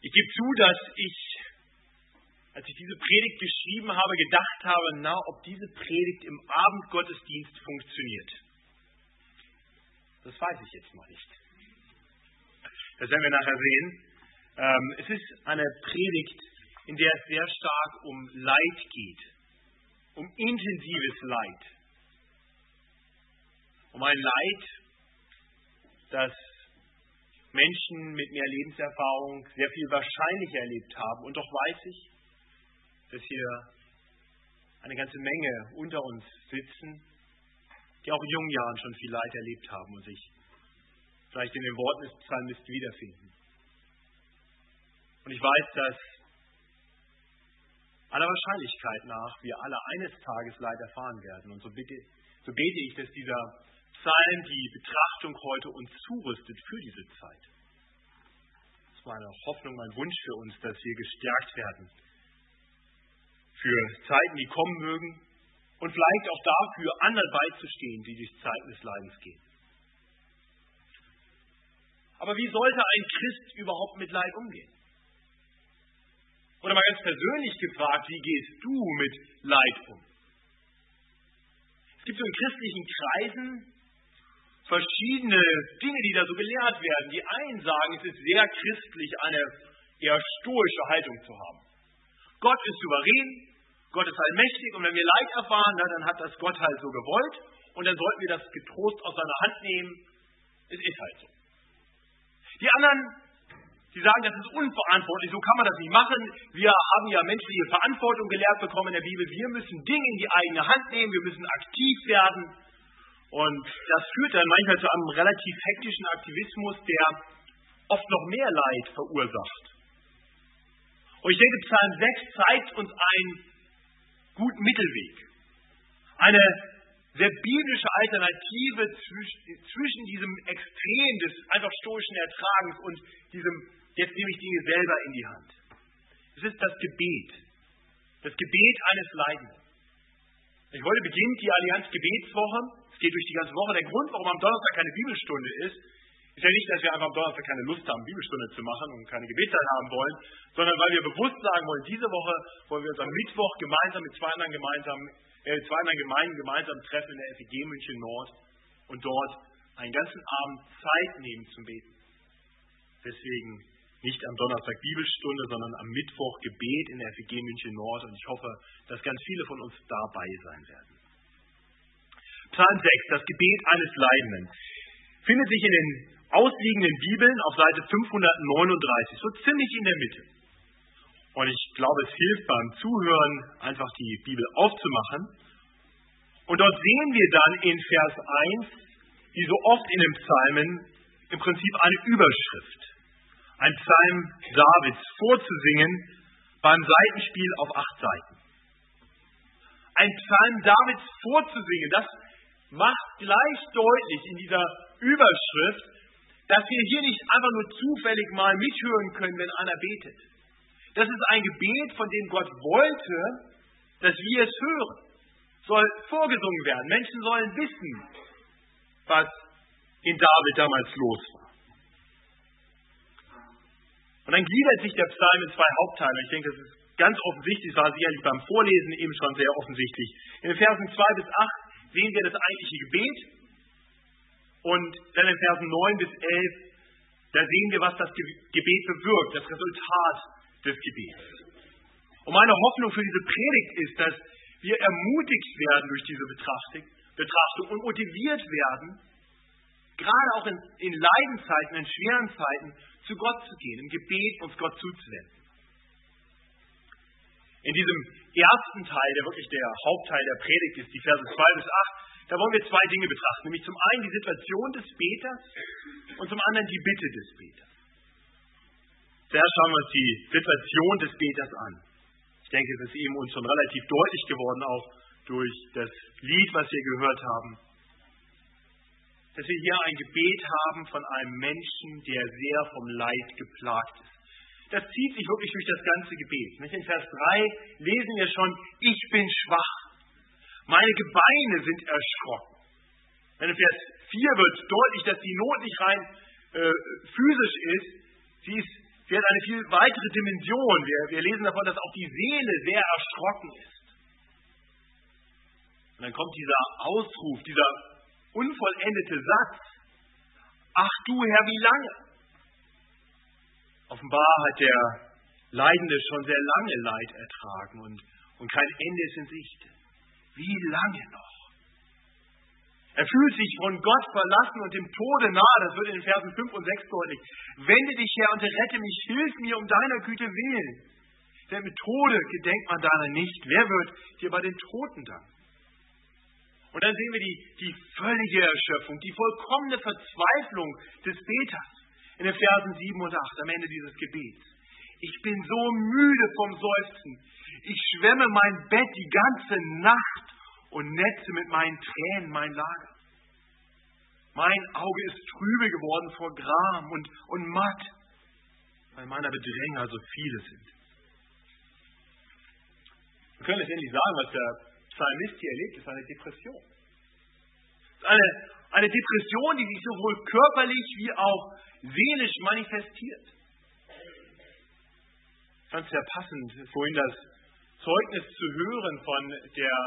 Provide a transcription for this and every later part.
Ich gebe zu, dass ich, als ich diese Predigt geschrieben habe, gedacht habe, na, ob diese Predigt im Abendgottesdienst funktioniert. Das weiß ich jetzt noch nicht. Das werden wir nachher sehen. Ähm, es ist eine Predigt, in der es sehr stark um Leid geht, um intensives Leid, um ein Leid, das Menschen mit mehr Lebenserfahrung sehr viel wahrscheinlicher erlebt haben. Und doch weiß ich, dass hier eine ganze Menge unter uns sitzen, die auch in jungen Jahren schon viel Leid erlebt haben und sich vielleicht in den Worten des Psalmisten wiederfinden. Und ich weiß, dass aller Wahrscheinlichkeit nach wir alle eines Tages Leid erfahren werden. Und so, bitte, so bete ich, dass dieser Psalm die Betrachtung heute uns zurüstet für diese Zeit. Das ist meine Hoffnung, mein Wunsch für uns, dass wir gestärkt werden für Zeiten, die kommen mögen und vielleicht auch dafür, anderen beizustehen, die durch Zeiten des Leidens gehen. Aber wie sollte ein Christ überhaupt mit Leid umgehen? Oder mal ganz persönlich gefragt, wie gehst du mit Leid um? Es gibt so in christlichen Kreisen verschiedene Dinge, die da so gelehrt werden. Die einen sagen, es ist sehr christlich, eine eher stoische Haltung zu haben. Gott ist souverän, Gott ist allmächtig und wenn wir Leid erfahren, na, dann hat das Gott halt so gewollt und dann sollten wir das getrost aus seiner Hand nehmen. Es ist halt so. Die anderen, die sagen, das ist unverantwortlich, so kann man das nicht machen. Wir haben ja menschliche Verantwortung gelehrt bekommen in der Bibel. Wir müssen Dinge in die eigene Hand nehmen, wir müssen aktiv werden. Und das führt dann manchmal zu einem relativ hektischen Aktivismus, der oft noch mehr Leid verursacht. Und ich denke, Psalm 6 zeigt uns einen guten Mittelweg. Eine sehr biblische Alternative zwischen diesem Extrem des einfach stoischen Ertragens und diesem, jetzt nehme ich Dinge selber in die Hand. Es ist das Gebet. Das Gebet eines Leidenden. Ich wollte beginnt die Allianz Gebetswoche es geht durch die ganze Woche. Der Grund, warum am Donnerstag keine Bibelstunde ist, ist ja nicht, dass wir einfach am Donnerstag keine Lust haben, Bibelstunde zu machen und keine Gebetszeit haben wollen, sondern weil wir bewusst sagen wollen, diese Woche wollen wir uns am Mittwoch gemeinsam mit zwei anderen, gemeinsam, äh, zwei anderen Gemeinden gemeinsam treffen in der FEG München Nord und dort einen ganzen Abend Zeit nehmen zum Beten. Deswegen nicht am Donnerstag Bibelstunde, sondern am Mittwoch Gebet in der FEG München Nord und ich hoffe, dass ganz viele von uns dabei sein werden. Psalm 6, das Gebet eines Leidenden, findet sich in den ausliegenden Bibeln auf Seite 539, so ziemlich in der Mitte. Und ich glaube, es hilft beim Zuhören, einfach die Bibel aufzumachen. Und dort sehen wir dann in Vers 1, wie so oft in den Psalmen, im Prinzip eine Überschrift. Ein Psalm Davids vorzusingen beim Seitenspiel auf acht Seiten. Ein Psalm Davids vorzusingen, das macht gleich deutlich in dieser Überschrift, dass wir hier nicht einfach nur zufällig mal mithören können, wenn einer betet. Das ist ein Gebet, von dem Gott wollte, dass wir es hören. Soll vorgesungen werden. Menschen sollen wissen, was in David damals los war. Und dann gliedert sich der Psalm in zwei Hauptteile. Ich denke, das ist ganz offensichtlich, das war sicherlich beim Vorlesen eben schon sehr offensichtlich. In den Versen 2 bis 8 sehen wir das eigentliche Gebet. Und dann in Versen 9 bis 11, da sehen wir, was das Gebet bewirkt, das Resultat des Gebets. Und meine Hoffnung für diese Predigt ist, dass wir ermutigt werden durch diese Betrachtung, und motiviert werden, gerade auch in, in Leidenzeiten, in schweren Zeiten, zu Gott zu gehen, im Gebet uns Gott zuzuwenden. In diesem ersten Teil, der wirklich der Hauptteil der Predigt ist, die Verse 2 bis 8, da wollen wir zwei Dinge betrachten. Nämlich zum einen die Situation des Beters und zum anderen die Bitte des Beters. Zuerst schauen wir uns die Situation des Beters an. Ich denke, es ist eben uns schon relativ deutlich geworden, auch durch das Lied, was wir gehört haben, dass wir hier ein Gebet haben von einem Menschen, der sehr vom Leid geplagt ist das zieht sich wirklich durch das ganze Gebet. In Vers 3 lesen wir schon, ich bin schwach, meine Gebeine sind erschrocken. Dann in Vers 4 wird deutlich, dass die Not nicht rein äh, physisch ist, sie ist sie hat eine viel weitere Dimension. Wir, wir lesen davon, dass auch die Seele sehr erschrocken ist. Und dann kommt dieser Ausruf, dieser unvollendete Satz. Ach du Herr, wie lange? Offenbar hat der Leidende schon sehr lange Leid ertragen und, und kein Ende ist in Sicht. Wie lange noch? Er fühlt sich von Gott verlassen und dem Tode nahe. Das wird in den Versen 5 und 6 deutlich. Wende dich her und rette mich. Hilf mir um deiner Güte willen. Denn mit Tode gedenkt man deiner nicht. Wer wird dir bei den Toten danken? Und dann sehen wir die, die völlige Erschöpfung, die vollkommene Verzweiflung des Beters in den Versen 7 und 8 am Ende dieses Gebets. Ich bin so müde vom Seufzen. Ich schwemme mein Bett die ganze Nacht und netze mit meinen Tränen mein Lager. Mein Auge ist trübe geworden vor Gram und, und matt, weil meiner Bedränger so viele sind. Wir können letztendlich sagen, was der Psalmist hier erlebt, ist eine Depression. Eine, eine Depression, die sich sowohl körperlich wie auch seelisch manifestiert. Ich fand es sehr passend, vorhin das Zeugnis zu hören von der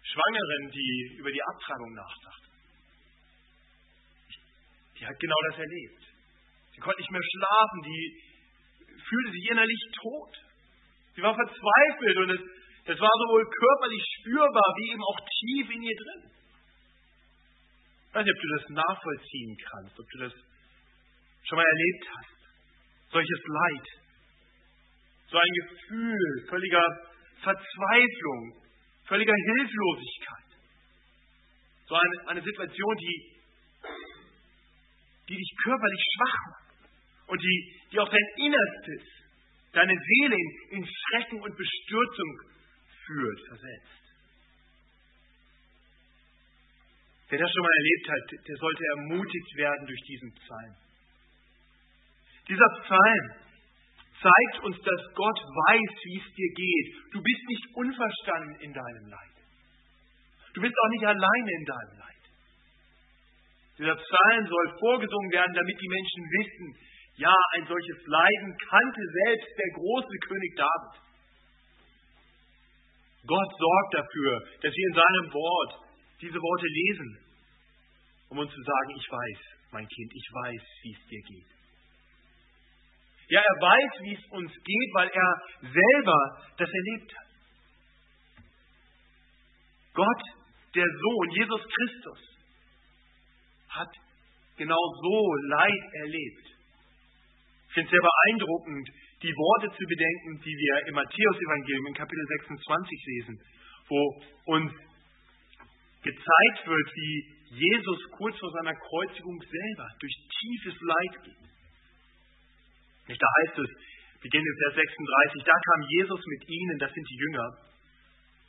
Schwangeren, die über die Abtreibung nachdachte. Die hat genau das erlebt. Sie konnte nicht mehr schlafen, die fühlte sich innerlich tot. Sie war verzweifelt und es, es war sowohl körperlich spürbar wie eben auch tief in ihr drin. Ich weiß nicht, ob du das nachvollziehen kannst, ob du das schon mal erlebt hast. Solches Leid. So ein Gefühl völliger Verzweiflung, völliger Hilflosigkeit. So eine, eine Situation, die, die dich körperlich schwach macht und die, die auch dein Innerstes, deine Seele in, in Schrecken und Bestürzung führt, versetzt. Wer das schon mal erlebt hat, der sollte ermutigt werden durch diesen Psalm. Dieser Psalm zeigt uns, dass Gott weiß, wie es dir geht. Du bist nicht unverstanden in deinem Leid. Du bist auch nicht alleine in deinem Leid. Dieser Psalm soll vorgesungen werden, damit die Menschen wissen, ja, ein solches Leiden kannte selbst der große König David. Gott sorgt dafür, dass wir in seinem Wort diese Worte lesen, um uns zu sagen, ich weiß, mein Kind, ich weiß, wie es dir geht. Ja, er weiß, wie es uns geht, weil er selber das erlebt hat. Gott, der Sohn, Jesus Christus, hat genau so Leid erlebt. Ich finde es sehr beeindruckend, die Worte zu bedenken, die wir im Matthäus-Evangelium in Kapitel 26 lesen, wo uns gezeigt wird, wie Jesus kurz vor seiner Kreuzigung selber durch tiefes Leid geht. Da heißt es, beginnt in Vers 36, da kam Jesus mit ihnen, das sind die Jünger,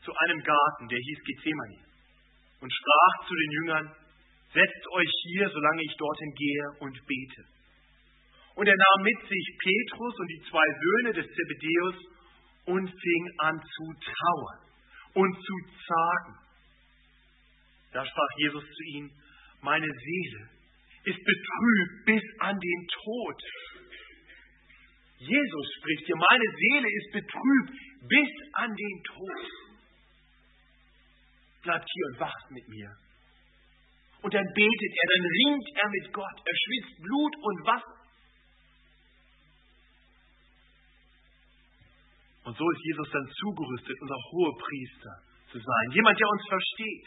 zu einem Garten, der hieß Gethsemane, und sprach zu den Jüngern, setzt euch hier, solange ich dorthin gehe und bete. Und er nahm mit sich Petrus und die zwei Söhne des Zebedeus und fing an zu trauern und zu zagen. Da sprach Jesus zu ihnen, meine Seele ist betrübt bis an den Tod. Jesus spricht hier, meine Seele ist betrübt bis an den Tod. Bleibt hier und wacht mit mir. Und dann betet er, dann ringt er mit Gott, er schwitzt Blut und Wasser. Und so ist Jesus dann zugerüstet, unser Hohepriester zu sein. Jemand, der uns versteht.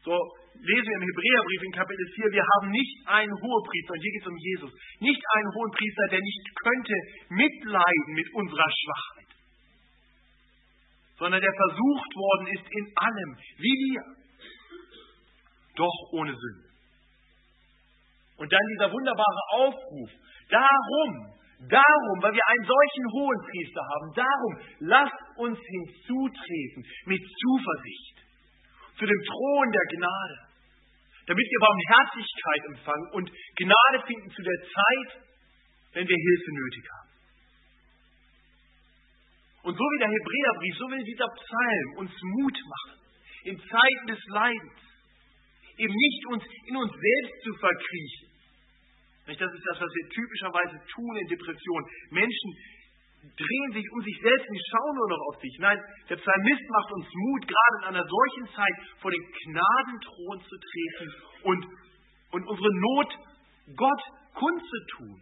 So lesen wir im Hebräerbrief in Kapitel 4, wir haben nicht einen Hohepriester, und hier geht es um Jesus, nicht einen Hohepriester, der nicht könnte mitleiden mit unserer Schwachheit, sondern der versucht worden ist in allem, wie wir, doch ohne Sünde. Und dann dieser wunderbare Aufruf, darum, darum, weil wir einen solchen Hohenpriester haben, darum, lasst uns hinzutreten mit Zuversicht zu dem Thron der Gnade, damit wir Barmherzigkeit empfangen und Gnade finden zu der Zeit, wenn wir Hilfe nötig haben. Und so wie der Hebräerbrief, so will dieser Psalm uns Mut machen, in Zeiten des Leidens, eben nicht uns in uns selbst zu verkriechen, Das ist das, was wir typischerweise tun in Depressionen. Menschen drehen sich um sich selbst und schauen nur noch auf sich. Nein, der Psalmist macht uns Mut, gerade in einer solchen Zeit vor den Gnadenthron zu treten und, und unsere Not Gott kundzutun,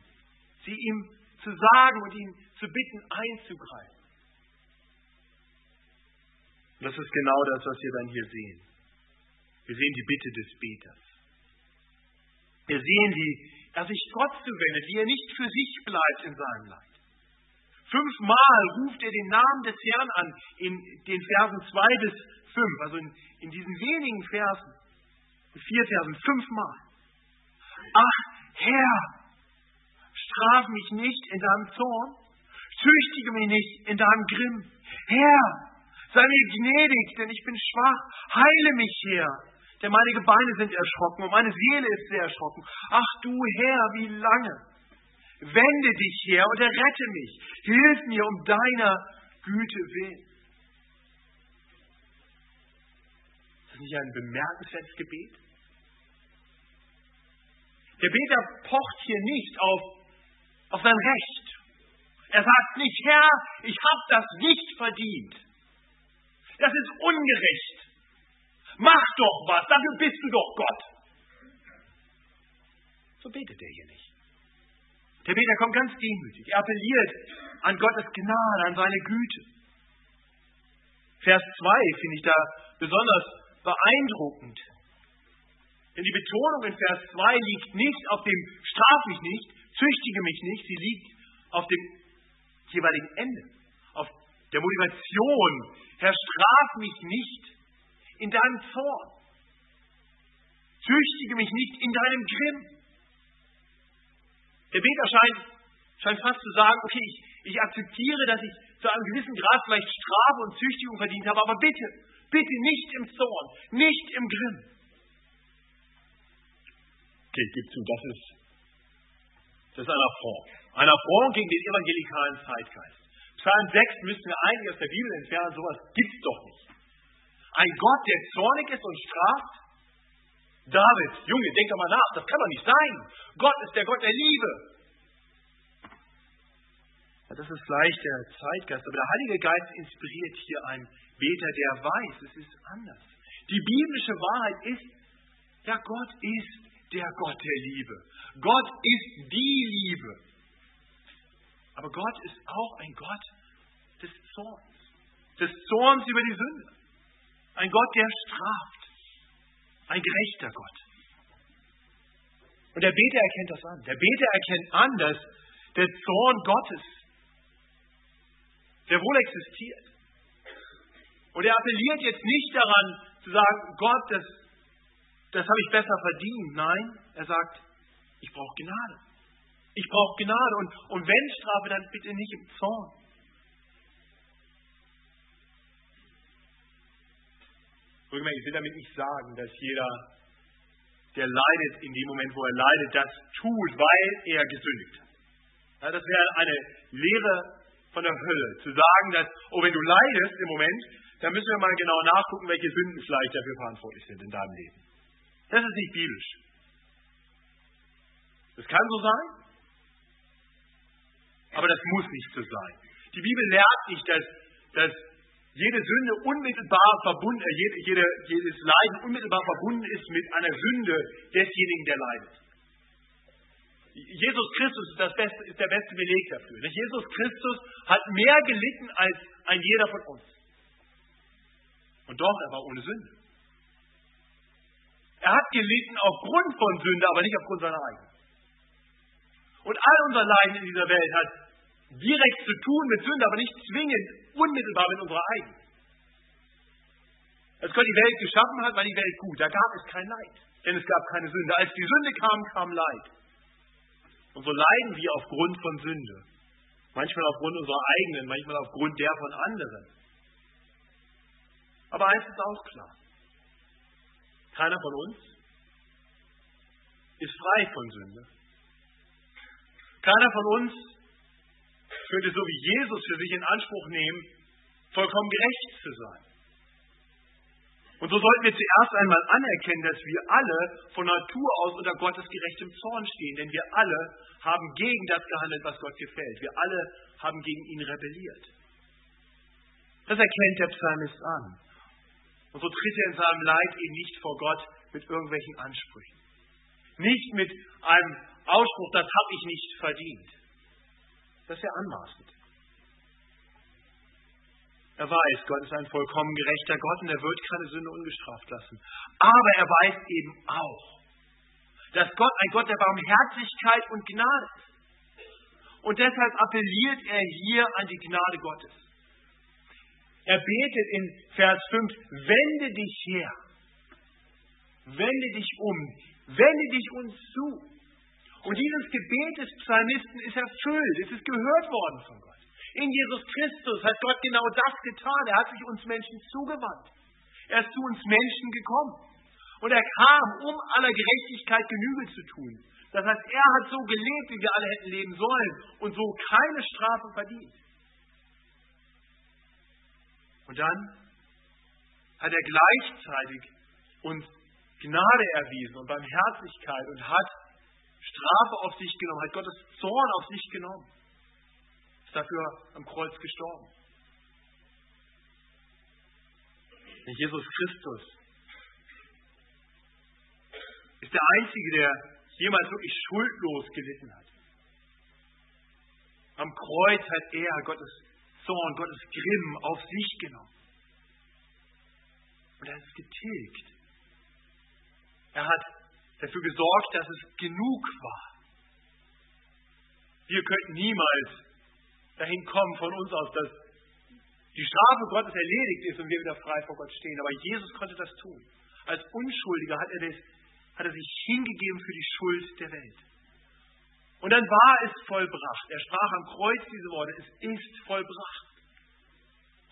sie ihm zu sagen und ihn zu bitten, einzugreifen. Und das ist genau das, was wir dann hier sehen. Wir sehen die Bitte des Beters. Wir sehen, wie er sich Gott zuwendet, wie er nicht für sich bleibt in seinem Leid. Fünfmal ruft er den Namen des Herrn an in den Versen 2 bis 5, also in, in diesen wenigen Versen, vier Versen, fünfmal. Ach Herr, straf mich nicht in deinem Zorn, züchtige mich nicht in deinem Grimm. Herr, sei mir gnädig, denn ich bin schwach, heile mich, Herr, denn meine Gebeine sind erschrocken und meine Seele ist sehr erschrocken. Ach du Herr, wie lange? Wende dich her und errette mich. Hilf mir um deiner Güte willen. Ist das nicht ein bemerkenswertes Gebet? Der Beter pocht hier nicht auf, auf sein Recht. Er sagt nicht, Herr, ich habe das nicht verdient. Das ist ungerecht. Mach doch was, dafür bist du doch Gott. So betet er hier nicht. Der Beter kommt ganz demütig. Er appelliert an Gottes Gnade, an seine Güte. Vers 2 finde ich da besonders beeindruckend. Denn die Betonung in Vers 2 liegt nicht auf dem Straf mich nicht, züchtige mich nicht, sie liegt auf dem jeweiligen Ende, auf der Motivation. Herr, straf mich nicht in deinem Zorn. Züchtige mich nicht in deinem Grimm. Der Beter scheint, scheint fast zu sagen, okay, ich, ich akzeptiere, dass ich zu einem gewissen Grad vielleicht Strafe und Züchtigung verdient habe, aber bitte, bitte nicht im Zorn, nicht im Grimm. Okay, ich gebe zu, das ist, das ist ein Affront. Ein Affront gegen den evangelikalen Zeitgeist. Psalm 6 müssen wir eigentlich aus der Bibel entfernen, sowas gibt es doch nicht. Ein Gott, der zornig ist und straft, David, Junge, denk doch mal nach, das kann doch nicht sein. Gott ist der Gott der Liebe. Das ist vielleicht der Zeitgeist, aber der Heilige Geist inspiriert hier einen Beter, der weiß, es ist anders. Die biblische Wahrheit ist, ja, Gott ist der Gott der Liebe. Gott ist die Liebe. Aber Gott ist auch ein Gott des Zorns. Des Zorns über die Sünde. Ein Gott, der straft. Ein gerechter Gott. Und der Beter erkennt das an. Der Beter erkennt an, dass der Zorn Gottes der wohl existiert. Und er appelliert jetzt nicht daran zu sagen, Gott, das, das habe ich besser verdient. Nein, er sagt, ich brauche Gnade. Ich brauche Gnade. Und, und wenn Strafe, dann bitte nicht im Zorn. Ich will damit nicht sagen, dass jeder, der leidet in dem Moment, wo er leidet, das tut, weil er gesündigt hat. Ja, das wäre eine Lehre von der Hölle, zu sagen, dass, oh, wenn du leidest im Moment, dann müssen wir mal genau nachgucken, welche Sünden vielleicht dafür verantwortlich sind in deinem Leben. Das ist nicht biblisch. Das kann so sein, aber das muss nicht so sein. Die Bibel lehrt nicht, dass, dass jede Sünde unmittelbar verbunden, äh, jede, jede, jedes Leiden unmittelbar verbunden ist mit einer Sünde desjenigen, der leidet. Jesus Christus ist, das beste, ist der beste Beleg dafür. Jesus Christus hat mehr gelitten als ein jeder von uns. Und doch, er war ohne Sünde. Er hat gelitten aufgrund von Sünde, aber nicht aufgrund seiner eigenen. Und all unser Leiden in dieser Welt hat direkt zu tun mit Sünde, aber nicht zwingend unmittelbar mit unserer eigenen. Als Gott die Welt geschaffen hat, war die Welt gut. Da gab es kein Leid, denn es gab keine Sünde. Als die Sünde kam, kam Leid. Und so leiden wir aufgrund von Sünde. Manchmal aufgrund unserer eigenen, manchmal aufgrund der von anderen. Aber eins ist auch klar. Keiner von uns ist frei von Sünde. Keiner von uns könnte so wie Jesus für sich in Anspruch nehmen, vollkommen gerecht zu sein. Und so sollten wir zuerst einmal anerkennen, dass wir alle von Natur aus unter Gottes gerechtem Zorn stehen. Denn wir alle haben gegen das gehandelt, was Gott gefällt. Wir alle haben gegen ihn rebelliert. Das erkennt der Psalmist an. Und so tritt er in seinem Leid eben nicht vor Gott mit irgendwelchen Ansprüchen. Nicht mit einem Ausspruch, das habe ich nicht verdient. Das ist ja anmaßend. Er weiß, Gott ist ein vollkommen gerechter Gott und er wird keine Sünde ungestraft lassen. Aber er weiß eben auch, dass Gott ein Gott der Barmherzigkeit und Gnade ist. Und deshalb appelliert er hier an die Gnade Gottes. Er betet in Vers 5, wende dich her, wende dich um, wende dich uns zu. Und dieses Gebet des Psalmisten ist erfüllt, es ist gehört worden von Gott. In Jesus Christus hat Gott genau das getan. Er hat sich uns Menschen zugewandt. Er ist zu uns Menschen gekommen. Und er kam, um aller Gerechtigkeit Genüge zu tun. Das heißt, er hat so gelebt, wie wir alle hätten leben sollen und so keine Strafe verdient. Und dann hat er gleichzeitig uns Gnade erwiesen und Barmherzigkeit und hat Strafe auf sich genommen, hat Gottes Zorn auf sich genommen ist dafür am Kreuz gestorben. Jesus Christus ist der Einzige, der jemals wirklich schuldlos gelitten hat. Am Kreuz hat er Gottes Zorn, Gottes Grimm auf sich genommen. Und er hat es getilgt. Er hat dafür gesorgt, dass es genug war. Wir könnten niemals dahin kommen von uns aus, dass die Strafe Gottes erledigt ist und wir wieder frei vor Gott stehen. Aber Jesus konnte das tun. Als Unschuldiger hat er, das, hat er sich hingegeben für die Schuld der Welt. Und dann war es vollbracht. Er sprach am Kreuz diese Worte, es ist vollbracht.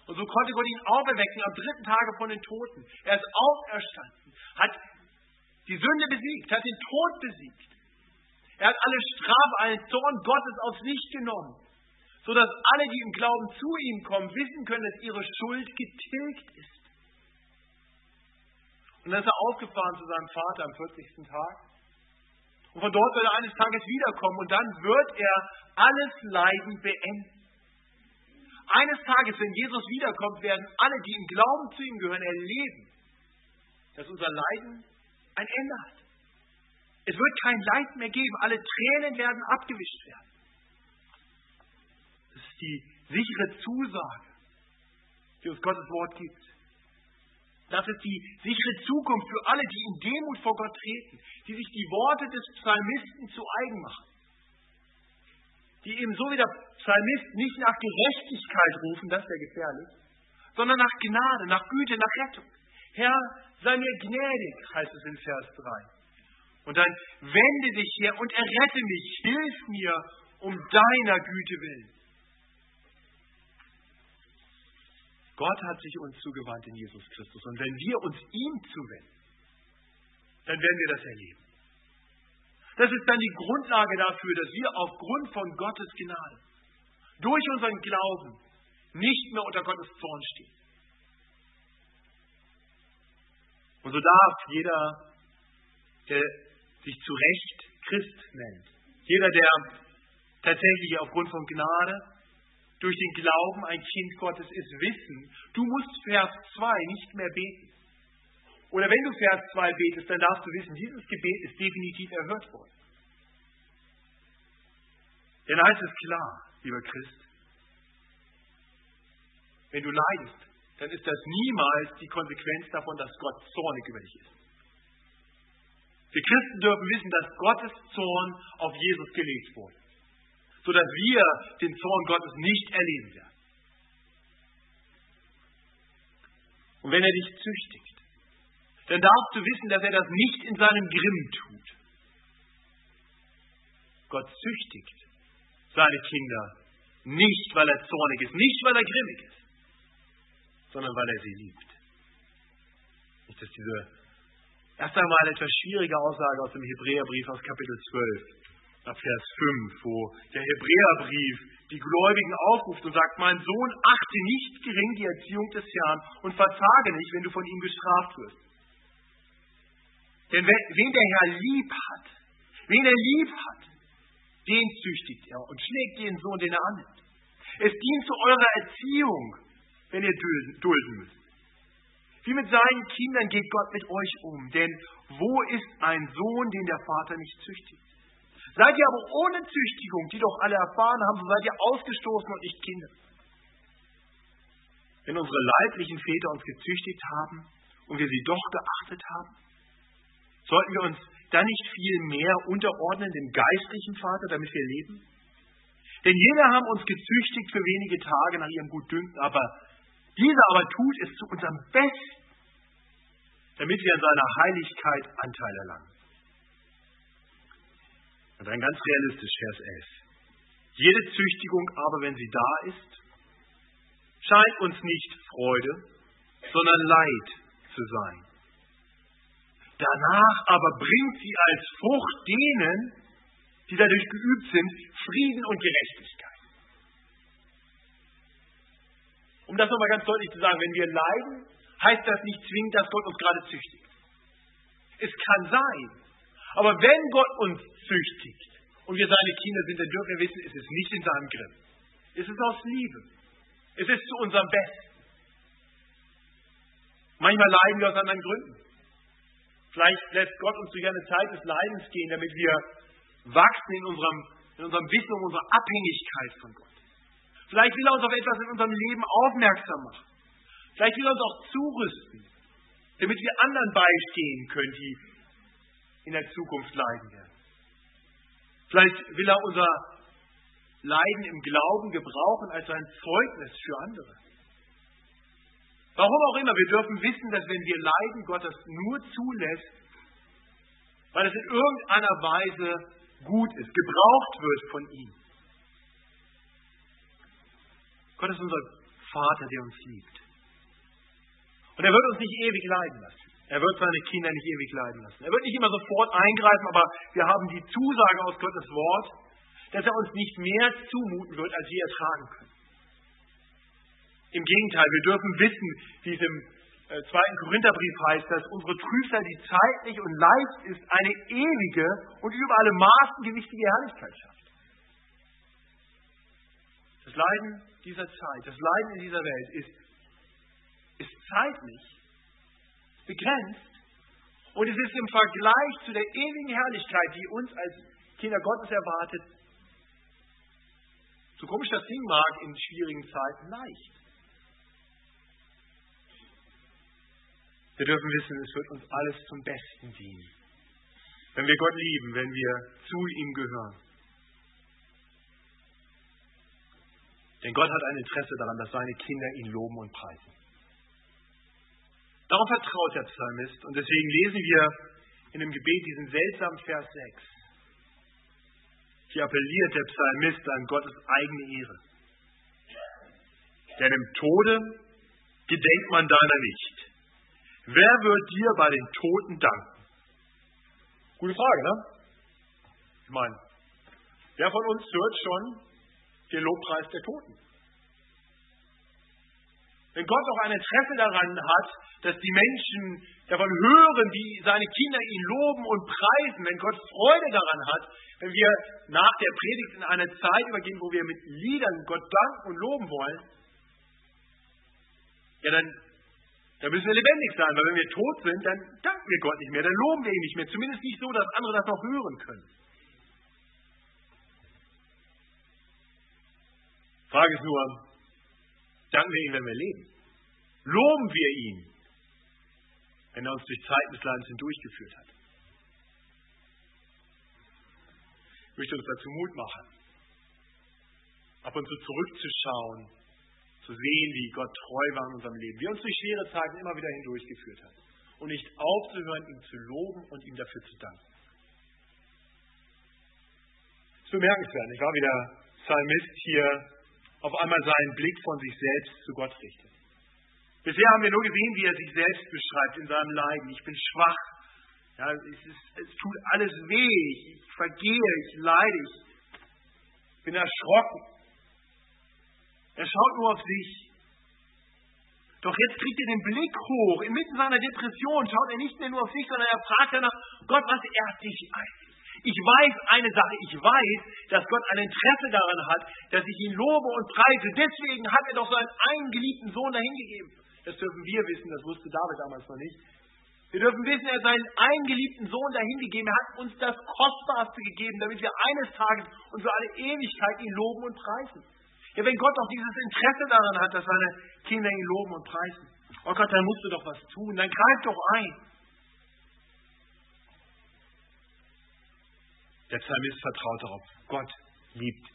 Und so konnte Gott ihn auferwecken am dritten Tage von den Toten. Er ist auferstanden, hat die Sünde besiegt, hat den Tod besiegt. Er hat alle Strafe, allen Zorn Gottes auf sich genommen sodass alle, die im Glauben zu ihm kommen, wissen können, dass ihre Schuld getilgt ist. Und dann ist er aufgefahren zu seinem Vater am 40. Tag. Und von dort wird er eines Tages wiederkommen und dann wird er alles Leiden beenden. Eines Tages, wenn Jesus wiederkommt, werden alle, die im Glauben zu ihm gehören, erleben, dass unser Leiden ein Ende hat. Es wird kein Leid mehr geben. Alle Tränen werden abgewischt werden die sichere Zusage, die uns Gottes Wort gibt. Das ist die sichere Zukunft für alle, die in Demut vor Gott treten, die sich die Worte des Psalmisten zu eigen machen. Die eben so wie der Psalmist nicht nach Gerechtigkeit rufen, das wäre gefährlich, sondern nach Gnade, nach Güte, nach Rettung. Herr, sei mir gnädig, heißt es in Vers 3. Und dann wende dich her und errette mich, hilf mir um deiner Güte willen. Gott hat sich uns zugewandt in Jesus Christus. Und wenn wir uns ihm zuwenden, dann werden wir das erleben. Das ist dann die Grundlage dafür, dass wir aufgrund von Gottes Gnade durch unseren Glauben nicht mehr unter Gottes Zorn stehen. Und so darf jeder, der sich zu Recht Christ nennt, jeder, der tatsächlich aufgrund von Gnade durch den Glauben ein Kind Gottes ist, wissen, du musst Vers 2 nicht mehr beten. Oder wenn du Vers 2 betest, dann darfst du wissen, dieses Gebet ist definitiv erhört worden. Denn eins ist klar, lieber Christ, wenn du leidest, dann ist das niemals die Konsequenz davon, dass Gott zornig über dich ist. Wir Christen dürfen wissen, dass Gottes Zorn auf Jesus gelegt wurde sodass wir den Zorn Gottes nicht erleben werden. Und wenn er dich züchtigt, dann darfst du wissen, dass er das nicht in seinem Grimm tut. Gott züchtigt seine Kinder nicht, weil er zornig ist, nicht, weil er grimmig ist, sondern weil er sie liebt. Nicht, dass diese erst einmal etwas schwierige Aussage aus dem Hebräerbrief aus Kapitel 12 ab Vers 5, wo der Hebräerbrief die Gläubigen aufruft und sagt, mein Sohn, achte nicht gering die Erziehung des Herrn und verzage nicht, wenn du von ihm gestraft wirst. Denn wen der Herr lieb hat, wen er lieb hat, den züchtigt er und schlägt den Sohn, den er annimmt. Es dient zu eurer Erziehung, wenn ihr dulden müsst. Wie mit seinen Kindern geht Gott mit euch um, denn wo ist ein Sohn, den der Vater nicht züchtigt? Seid ihr aber ohne Züchtigung, die doch alle erfahren haben, so seid ihr ausgestoßen und nicht Kinder. Wenn unsere leiblichen Väter uns gezüchtigt haben und wir sie doch geachtet haben, sollten wir uns dann nicht viel mehr unterordnen dem geistlichen Vater, damit wir leben? Denn jene haben uns gezüchtigt für wenige Tage nach ihrem Gutdünken, aber dieser aber tut es zu unserem Besten, damit wir an seiner Heiligkeit Anteil erlangen. Und dann ganz realistisch, Vers 11. Jede Züchtigung aber, wenn sie da ist, scheint uns nicht Freude, sondern Leid zu sein. Danach aber bringt sie als Frucht denen, die dadurch geübt sind, Frieden und Gerechtigkeit. Um das nochmal ganz deutlich zu sagen, wenn wir leiden, heißt das nicht zwingend, dass Gott uns gerade züchtigt. Es kann sein. Aber wenn Gott uns züchtigt und wir seine Kinder sind, dann dürfen wir wissen, es ist nicht in seinem Grimm. Es ist aus Liebe. Es ist zu unserem Besten. Manchmal leiden wir aus anderen Gründen. Vielleicht lässt Gott uns durch eine Zeit des Leidens gehen, damit wir wachsen in unserem, in unserem Wissen um unsere Abhängigkeit von Gott. Vielleicht will er uns auf etwas in unserem Leben aufmerksam machen. Vielleicht will er uns auch zurüsten, damit wir anderen beistehen können, die in der Zukunft leiden werden. Vielleicht will er unser Leiden im Glauben gebrauchen als ein Zeugnis für andere. Warum auch immer, wir dürfen wissen, dass wenn wir leiden, Gott das nur zulässt, weil es in irgendeiner Weise gut ist, gebraucht wird von ihm. Gott ist unser Vater, der uns liebt. Und er wird uns nicht ewig leiden lassen. Er wird seine Kinder nicht ewig leiden lassen. Er wird nicht immer sofort eingreifen, aber wir haben die Zusage aus Gottes Wort, dass er uns nicht mehr zumuten wird, als wir ertragen können. Im Gegenteil, wir dürfen wissen, wie es im äh, zweiten Korintherbrief heißt, dass unsere Trübsal, die zeitlich und leicht ist, eine ewige und über alle Maßen gewichtige Herrlichkeit schafft. Das Leiden dieser Zeit, das Leiden in dieser Welt ist, ist zeitlich begrenzt und es ist im Vergleich zu der ewigen Herrlichkeit, die uns als Kinder Gottes erwartet, so komisch das Ding mag, in schwierigen Zeiten leicht. Wir dürfen wissen, es wird uns alles zum Besten dienen. Wenn wir Gott lieben, wenn wir zu ihm gehören. Denn Gott hat ein Interesse daran, dass seine Kinder ihn loben und preisen. Darauf vertraut der Psalmist und deswegen lesen wir in dem Gebet diesen seltsamen Vers 6. Hier appelliert der Psalmist an Gottes eigene Ehre. Denn im Tode gedenkt man deiner nicht. Wer wird dir bei den Toten danken? Gute Frage, ne? Ich meine, wer von uns hört schon den Lobpreis der Toten? Wenn Gott auch ein Interesse daran hat, dass die Menschen davon hören, wie seine Kinder ihn loben und preisen, wenn Gott Freude daran hat, wenn wir nach der Predigt in eine Zeit übergehen, wo wir mit Liedern Gott danken und loben wollen, ja, dann da müssen wir lebendig sein, weil wenn wir tot sind, dann danken wir Gott nicht mehr, dann loben wir ihn nicht mehr. Zumindest nicht so, dass andere das noch hören können. Frage ist nur, danken wir ihm, wenn wir leben? Loben wir ihn, wenn er uns durch Zeiten des Leidens hindurchgeführt hat? Ich möchte uns dazu Mut machen, ab und zu zurückzuschauen zu sehen, wie Gott treu war in unserem Leben, wie er uns durch schwere Zeiten immer wieder hindurchgeführt hat. Und nicht aufzuhören, ihm zu loben und ihm dafür zu danken. Es ist bemerkenswert, ich war wie der Psalmist hier auf einmal seinen Blick von sich selbst zu Gott richtet. Bisher haben wir nur gesehen, wie er sich selbst beschreibt in seinem Leiden. Ich bin schwach, Ja, es, ist, es tut alles weh, ich vergehe, ich leide, ich bin erschrocken. Er schaut nur auf sich. Doch jetzt kriegt er den Blick hoch. Inmitten seiner Depression schaut er nicht mehr nur auf sich, sondern er fragt danach, Gott, was ehrt dich eigentlich? Ich weiß eine Sache, ich weiß, dass Gott ein Interesse daran hat, dass ich ihn lobe und preise. Deswegen hat er doch seinen einen geliebten Sohn dahingegeben. Das dürfen wir wissen, das wusste David damals noch nicht. Wir dürfen wissen, er hat seinen eingeliebten Sohn dahingegeben. Er hat uns das Kostbarste gegeben, damit wir eines Tages und für alle Ewigkeit ihn loben und preisen. Ja, wenn Gott doch dieses Interesse daran hat, dass seine Kinder ihn loben und preisen. Oh Gott, dann musst du doch was tun. Dann greif doch ein. Der Psalmist vertraut darauf. Gott liebt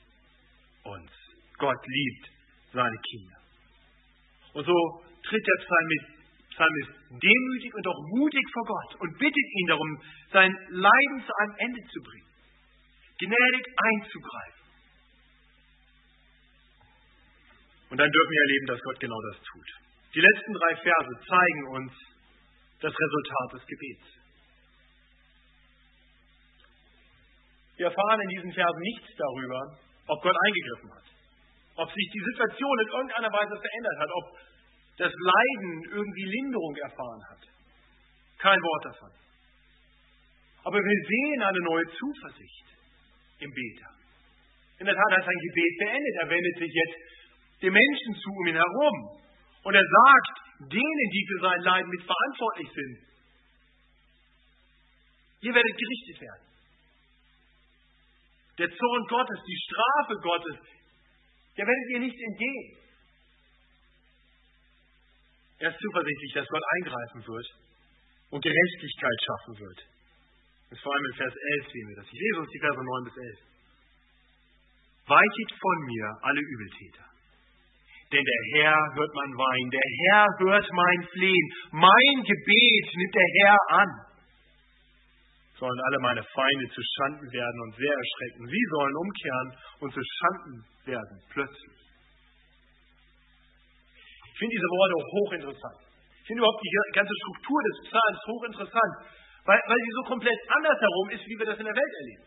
uns. Gott liebt seine Kinder. Und so tritt der Psalmist Psalmist demütig und auch mutig vor Gott und bittet ihn darum, sein Leiden zu einem Ende zu bringen, gnädig einzugreifen. Und dann dürfen wir erleben, dass Gott genau das tut. Die letzten drei Verse zeigen uns das Resultat des Gebets. Wir erfahren in diesen Versen nichts darüber, ob Gott eingegriffen hat, ob sich die Situation in irgendeiner Weise verändert hat, ob das Leiden irgendwie Linderung erfahren hat. Kein Wort davon. Aber wir sehen eine neue Zuversicht im Beter. In der Tat hat sein Gebet beendet. Er wendet sich jetzt den Menschen zu um ihn herum. Und er sagt denen, die für sein Leiden mit verantwortlich sind, ihr werdet gerichtet werden. Der Zorn Gottes, die Strafe Gottes, der werdet ihr nicht entgehen. Er ist zuversichtlich, dass Gott eingreifen wird und Gerechtigkeit schaffen wird. Ist vor allem in Vers 11 sehen wir das. Ich lese uns die Verse 9 bis 11. Weitet von mir alle Übeltäter. Denn der Herr hört mein Wein, der Herr hört mein Flehen, mein Gebet nimmt der Herr an. Sollen alle meine Feinde zu Schanden werden und sehr erschrecken. Sie sollen umkehren und zu Schanden werden, plötzlich finde diese Worte hochinteressant. Ich finde überhaupt die ganze Struktur des Psalms hochinteressant, weil, weil sie so komplett andersherum ist, wie wir das in der Welt erleben.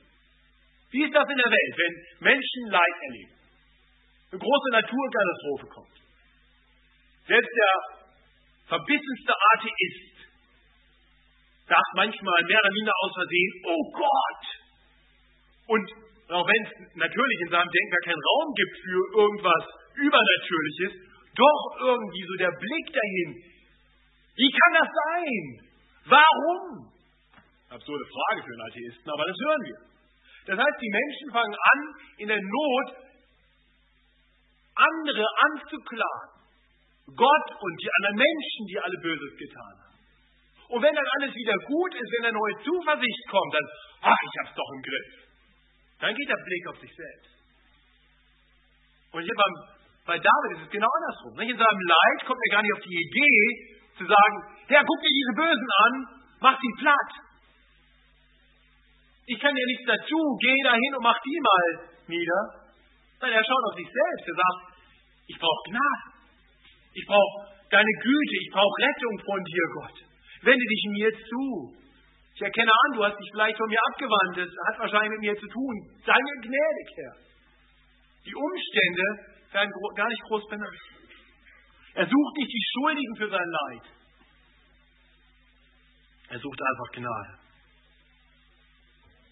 Wie ist das in der Welt, wenn Menschen Leid erleben? Eine große Naturkatastrophe kommt. Selbst der verbissenste Atheist sagt manchmal mehr oder minder aus Versehen, oh Gott! Und auch wenn es natürlich in seinem Denken gar keinen Raum gibt für irgendwas Übernatürliches, doch irgendwie so der Blick dahin. Wie kann das sein? Warum? Absurde Frage für einen Atheisten, aber das hören wir. Das heißt, die Menschen fangen an, in der Not andere anzuklagen. Gott und die anderen Menschen, die alle Böses getan haben. Und wenn dann alles wieder gut ist, wenn eine neue Zuversicht kommt, dann, ach, ich hab's doch im Griff. Dann geht der Blick auf sich selbst. Und hier beim bei David ist es genau andersrum. In seinem Leid kommt er gar nicht auf die Idee zu sagen, Herr, guck dir diese Bösen an, mach sie platt. Ich kann dir nichts dazu, geh dahin und mach die mal nieder. Nein, er schaut auf sich selbst. Er sagt, ich brauche Gnade. Ich brauche deine Güte. Ich brauche Rettung von dir, Gott. Wende dich mir zu. Ich erkenne an, du hast dich vielleicht von mir abgewandt. Das hat wahrscheinlich mit mir zu tun. Sei mir gnädig, Herr. Die Umstände werden gar nicht groß benannt. Er sucht nicht die Schuldigen für sein Leid. Er sucht einfach Gnade.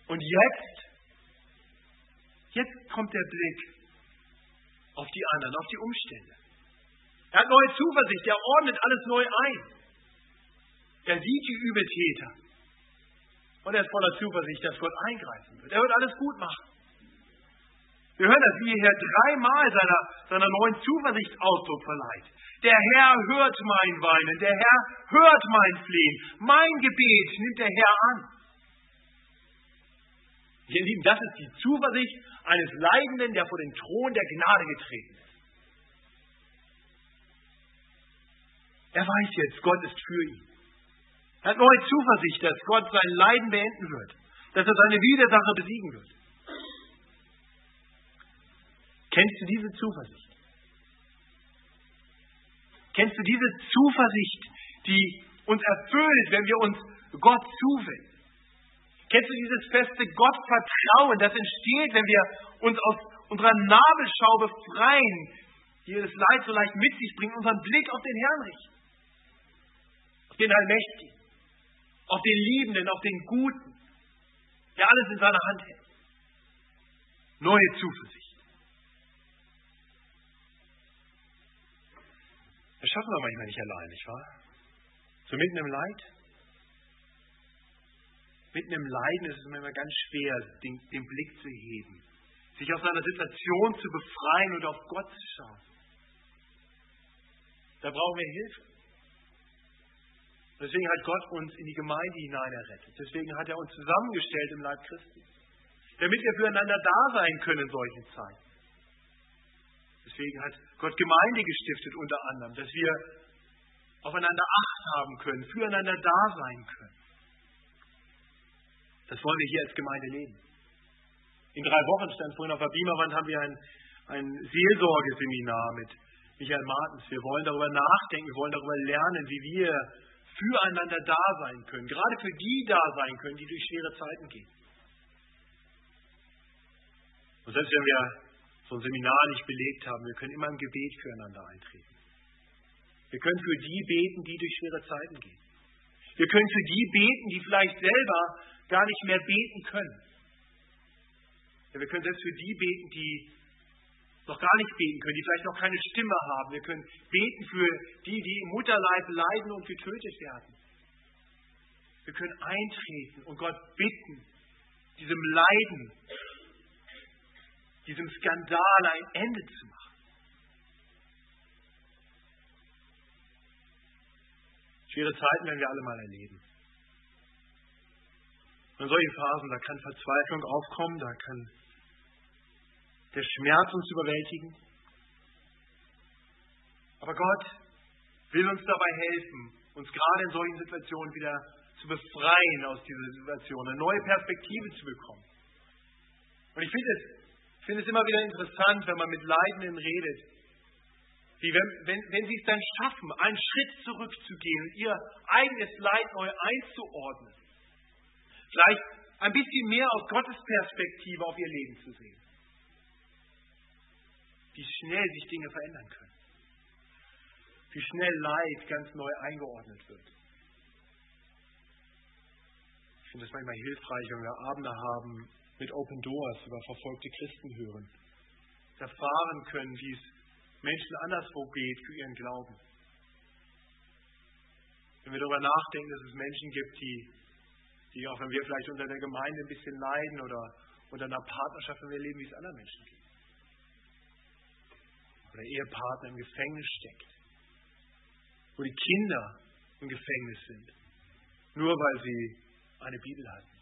Und jetzt, jetzt kommt der Blick auf die anderen, auf die Umstände. Er hat neue Zuversicht, er ordnet alles neu ein. Er sieht die Übeltäter. Und er ist voller Zuversicht, dass Gott eingreifen wird. Er wird alles gut machen. Wir hören das, wie er dreimal seiner, seiner neuen Zuversicht Ausdruck verleiht. Der Herr hört mein Weinen, der Herr hört mein Flehen, mein Gebet nimmt der Herr an. Ihr Lieben, das ist die Zuversicht eines Leidenden, der vor den Thron der Gnade getreten ist. Er weiß jetzt, Gott ist für ihn. Er hat neue Zuversicht, dass Gott sein Leiden beenden wird, dass er seine Widersacher besiegen wird. Kennst du diese Zuversicht? Kennst du diese Zuversicht, die uns erfüllt, wenn wir uns Gott zuwenden? Kennst du dieses feste Gottvertrauen, das entsteht, wenn wir uns aus unserer Nabelschau befreien, die das Leid so leicht mit sich bringt, unseren Blick auf den Herrn richten, auf den Allmächtigen, auf den Liebenden, auf den Guten, der alles in seiner Hand hält. Neue Zuversicht. Das schaffen wir manchmal nicht allein, nicht wahr? So mitten im Leid. Mitten im Leiden ist es immer ganz schwer, den, den Blick zu heben, sich aus seiner Situation zu befreien und auf Gott zu schauen. Da brauchen wir Hilfe. Deswegen hat Gott uns in die Gemeinde hinein errettet. Deswegen hat er uns zusammengestellt im Leib Christi. Damit wir füreinander da sein können in solchen Zeiten. Deswegen hat Gott Gemeinde gestiftet unter anderem, dass wir aufeinander Acht haben können, füreinander da sein können. Das wollen wir hier als Gemeinde leben. In drei Wochen stand vorhin auf der Beamerwand haben wir ein, ein Seelsorgeseminar mit Michael Martens. Wir wollen darüber nachdenken, wir wollen darüber lernen, wie wir füreinander da sein können, gerade für die da sein können, die durch schwere Zeiten gehen. Und selbst wenn wir so ein Seminar nicht belegt haben, wir können immer im Gebet füreinander eintreten. Wir können für die beten, die durch schwere Zeiten gehen. Wir können für die beten, die vielleicht selber gar nicht mehr beten können. Ja, wir können selbst für die beten, die noch gar nicht beten können, die vielleicht noch keine Stimme haben. Wir können beten für die, die im Mutterleib leiden und getötet werden. Wir können eintreten und Gott bitten, diesem Leiden, diesem Skandal ein Ende zu machen. Schwere Zeiten werden wir alle mal erleben. Und in solchen Phasen, da kann Verzweiflung aufkommen, da kann der Schmerz uns überwältigen. Aber Gott will uns dabei helfen, uns gerade in solchen Situationen wieder zu befreien aus dieser Situation, eine neue Perspektive zu bekommen. Und ich finde es, finde es immer wieder interessant, wenn man mit Leidenden redet, wie wenn, wenn, wenn sie es dann schaffen, einen Schritt zurückzugehen und ihr eigenes Leid neu einzuordnen. Vielleicht ein bisschen mehr aus Gottes Perspektive auf ihr Leben zu sehen wie schnell sich Dinge verändern können. Wie schnell Leid ganz neu eingeordnet wird. Ich finde es manchmal hilfreich, wenn wir Abende haben mit Open Doors über verfolgte Christen hören. Erfahren können, wie es Menschen anderswo geht für ihren Glauben. Wenn wir darüber nachdenken, dass es Menschen gibt, die, die auch wenn wir vielleicht unter der Gemeinde ein bisschen leiden oder unter einer Partnerschaft, wenn wir leben, wie es anderen Menschen geht oder Ehepartner im Gefängnis steckt, wo die Kinder im Gefängnis sind, nur weil sie eine Bibel hatten.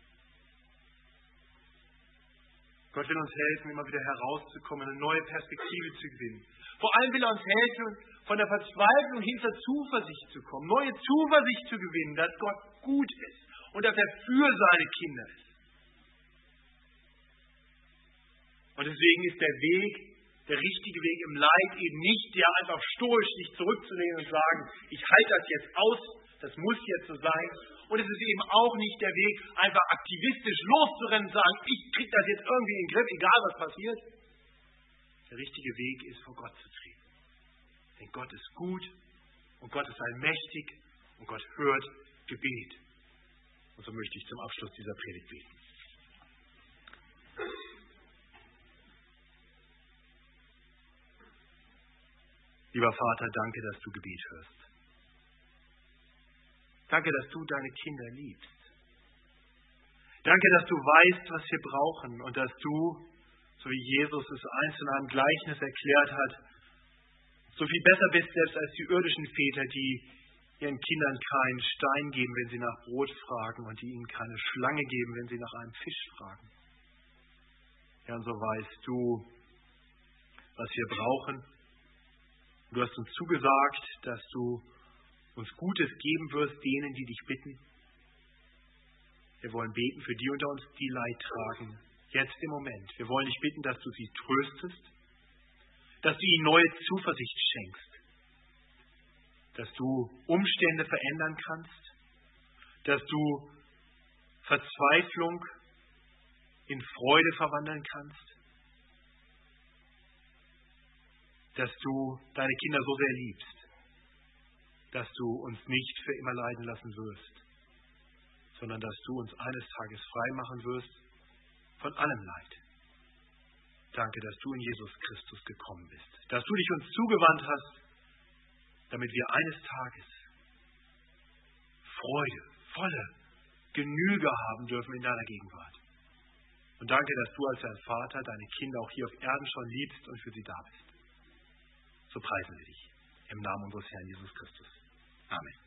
Gott will uns helfen, immer wieder herauszukommen, eine neue Perspektive zu gewinnen. Vor allem will er uns helfen, von der Verzweiflung hin zur Zuversicht zu kommen, neue Zuversicht zu gewinnen, dass Gott gut ist und dass er für seine Kinder ist. Und deswegen ist der Weg der richtige Weg im Leid eben nicht, der einfach stoisch sich zurückzulehnen und sagen, ich halte das jetzt aus, das muss jetzt so sein. Und es ist eben auch nicht der Weg, einfach aktivistisch loszurennen und sagen, ich kriege das jetzt irgendwie in den Griff, egal was passiert. Der richtige Weg ist, vor Gott zu treten. Denn Gott ist gut und Gott ist allmächtig und Gott hört Gebet. Und so möchte ich zum Abschluss dieser Predigt beten. Lieber Vater, danke, dass du Gebet hörst. Danke, dass du deine Kinder liebst. Danke, dass du weißt, was wir brauchen und dass du, so wie Jesus es einst in einem Gleichnis erklärt hat, so viel besser bist selbst als die irdischen Väter, die ihren Kindern keinen Stein geben, wenn sie nach Brot fragen und die ihnen keine Schlange geben, wenn sie nach einem Fisch fragen. Ja, und so weißt du, was wir brauchen Du hast uns zugesagt, dass du uns Gutes geben wirst, denen, die dich bitten. Wir wollen beten für die unter uns, die Leid tragen. Jetzt im Moment. Wir wollen dich bitten, dass du sie tröstest, dass du ihnen neue Zuversicht schenkst, dass du Umstände verändern kannst, dass du Verzweiflung in Freude verwandeln kannst, dass du deine Kinder so sehr liebst, dass du uns nicht für immer leiden lassen wirst, sondern dass du uns eines Tages frei machen wirst von allem Leid. Danke, dass du in Jesus Christus gekommen bist, dass du dich uns zugewandt hast, damit wir eines Tages Freude, volle Genüge haben dürfen in deiner Gegenwart. Und danke, dass du als dein Vater deine Kinder auch hier auf Erden schon liebst und für sie da bist. So preisen wir dich im Namen unseres Herrn Jesus Christus. Amen.